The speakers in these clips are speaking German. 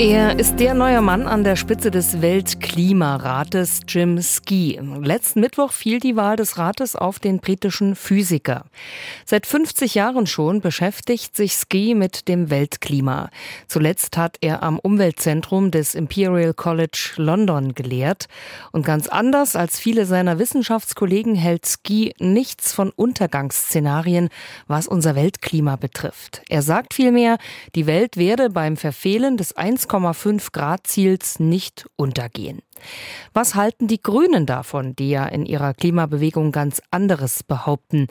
Er ist der neue Mann an der Spitze des Weltklimarates, Jim Ski. Letzten Mittwoch fiel die Wahl des Rates auf den britischen Physiker. Seit 50 Jahren schon beschäftigt sich Ski mit dem Weltklima. Zuletzt hat er am Umweltzentrum des Imperial College London gelehrt. Und ganz anders als viele seiner Wissenschaftskollegen hält Ski nichts von Untergangsszenarien, was unser Weltklima betrifft. Er sagt vielmehr, die Welt werde beim Verfehlen des 1 1,5 Grad Ziels nicht untergehen. Was halten die Grünen davon, die ja in ihrer Klimabewegung ganz anderes behaupten?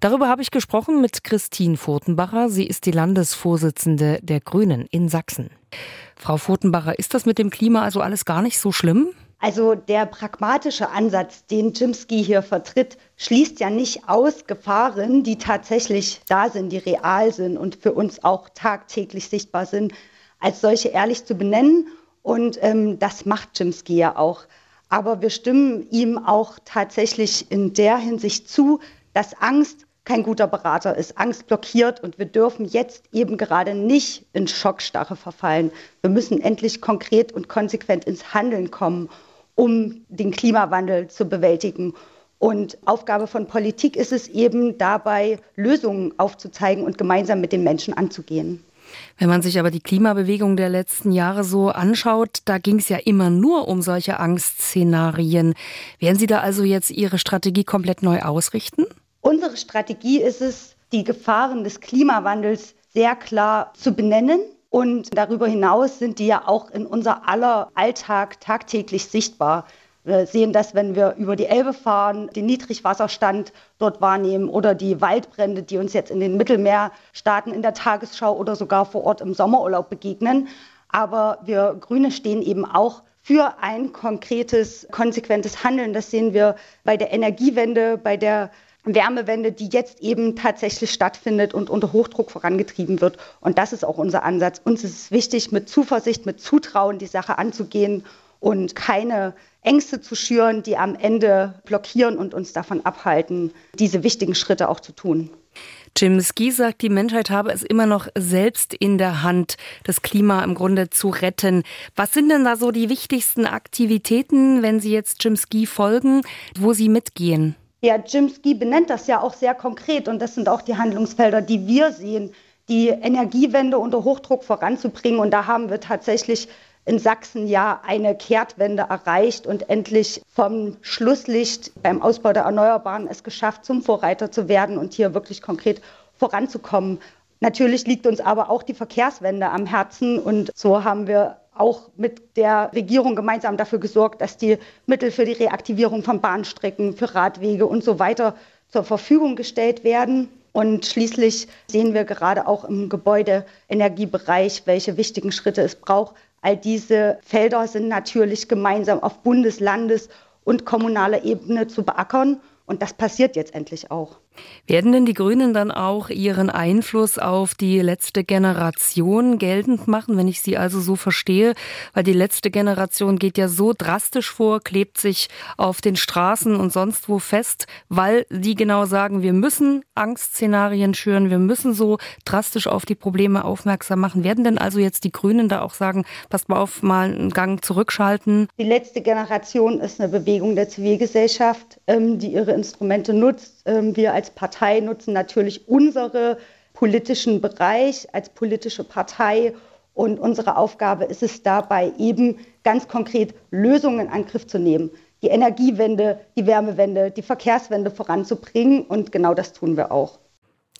Darüber habe ich gesprochen mit Christine Furtenbacher. Sie ist die Landesvorsitzende der Grünen in Sachsen. Frau Furtenbacher, ist das mit dem Klima also alles gar nicht so schlimm? Also der pragmatische Ansatz, den Chimsky hier vertritt, schließt ja nicht aus Gefahren, die tatsächlich da sind, die real sind und für uns auch tagtäglich sichtbar sind als solche ehrlich zu benennen. Und ähm, das macht Chimsky ja auch. Aber wir stimmen ihm auch tatsächlich in der Hinsicht zu, dass Angst kein guter Berater ist. Angst blockiert und wir dürfen jetzt eben gerade nicht in Schockstarre verfallen. Wir müssen endlich konkret und konsequent ins Handeln kommen, um den Klimawandel zu bewältigen. Und Aufgabe von Politik ist es eben dabei, Lösungen aufzuzeigen und gemeinsam mit den Menschen anzugehen. Wenn man sich aber die Klimabewegung der letzten Jahre so anschaut, da ging es ja immer nur um solche Angstszenarien. Werden Sie da also jetzt Ihre Strategie komplett neu ausrichten? Unsere Strategie ist es, die Gefahren des Klimawandels sehr klar zu benennen. Und darüber hinaus sind die ja auch in unser aller Alltag tagtäglich sichtbar. Wir sehen das, wenn wir über die Elbe fahren, den Niedrigwasserstand dort wahrnehmen oder die Waldbrände, die uns jetzt in den Mittelmeerstaaten in der Tagesschau oder sogar vor Ort im Sommerurlaub begegnen. Aber wir Grüne stehen eben auch für ein konkretes, konsequentes Handeln. Das sehen wir bei der Energiewende, bei der Wärmewende, die jetzt eben tatsächlich stattfindet und unter Hochdruck vorangetrieben wird. Und das ist auch unser Ansatz. Uns ist es wichtig, mit Zuversicht, mit Zutrauen die Sache anzugehen und keine Ängste zu schüren, die am Ende blockieren und uns davon abhalten, diese wichtigen Schritte auch zu tun. Jim Ski sagt, die Menschheit habe es immer noch selbst in der Hand, das Klima im Grunde zu retten. Was sind denn da so die wichtigsten Aktivitäten, wenn Sie jetzt Jim Ski folgen, wo Sie mitgehen? Ja, Jim Ski benennt das ja auch sehr konkret und das sind auch die Handlungsfelder, die wir sehen, die Energiewende unter Hochdruck voranzubringen. Und da haben wir tatsächlich in Sachsen ja eine Kehrtwende erreicht und endlich vom Schlusslicht beim Ausbau der Erneuerbaren es geschafft, zum Vorreiter zu werden und hier wirklich konkret voranzukommen. Natürlich liegt uns aber auch die Verkehrswende am Herzen und so haben wir auch mit der Regierung gemeinsam dafür gesorgt, dass die Mittel für die Reaktivierung von Bahnstrecken, für Radwege und so weiter zur Verfügung gestellt werden. Und schließlich sehen wir gerade auch im Gebäudeenergiebereich, welche wichtigen Schritte es braucht, All diese Felder sind natürlich gemeinsam auf Bundes-, Landes- und kommunaler Ebene zu beackern. Und das passiert jetzt endlich auch. Werden denn die Grünen dann auch ihren Einfluss auf die letzte Generation geltend machen, wenn ich sie also so verstehe? Weil die letzte Generation geht ja so drastisch vor, klebt sich auf den Straßen und sonst wo fest, weil die genau sagen, wir müssen Angstszenarien schüren, wir müssen so drastisch auf die Probleme aufmerksam machen. Werden denn also jetzt die Grünen da auch sagen, passt mal auf, mal einen Gang zurückschalten? Die letzte Generation ist eine Bewegung der Zivilgesellschaft, ähm, die ihre Instrumente nutzt. Ähm, wir als Partei nutzen natürlich unsere politischen Bereich als politische Partei. Und unsere Aufgabe ist es dabei eben ganz konkret Lösungen in Angriff zu nehmen, die Energiewende, die Wärmewende, die Verkehrswende voranzubringen. Und genau das tun wir auch.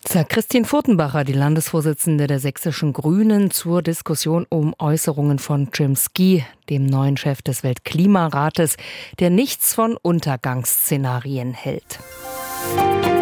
Sagt Christine Furtenbacher, die Landesvorsitzende der sächsischen Grünen, zur Diskussion um Äußerungen von Jim Ski, dem neuen Chef des Weltklimarates, der nichts von Untergangsszenarien hält. life.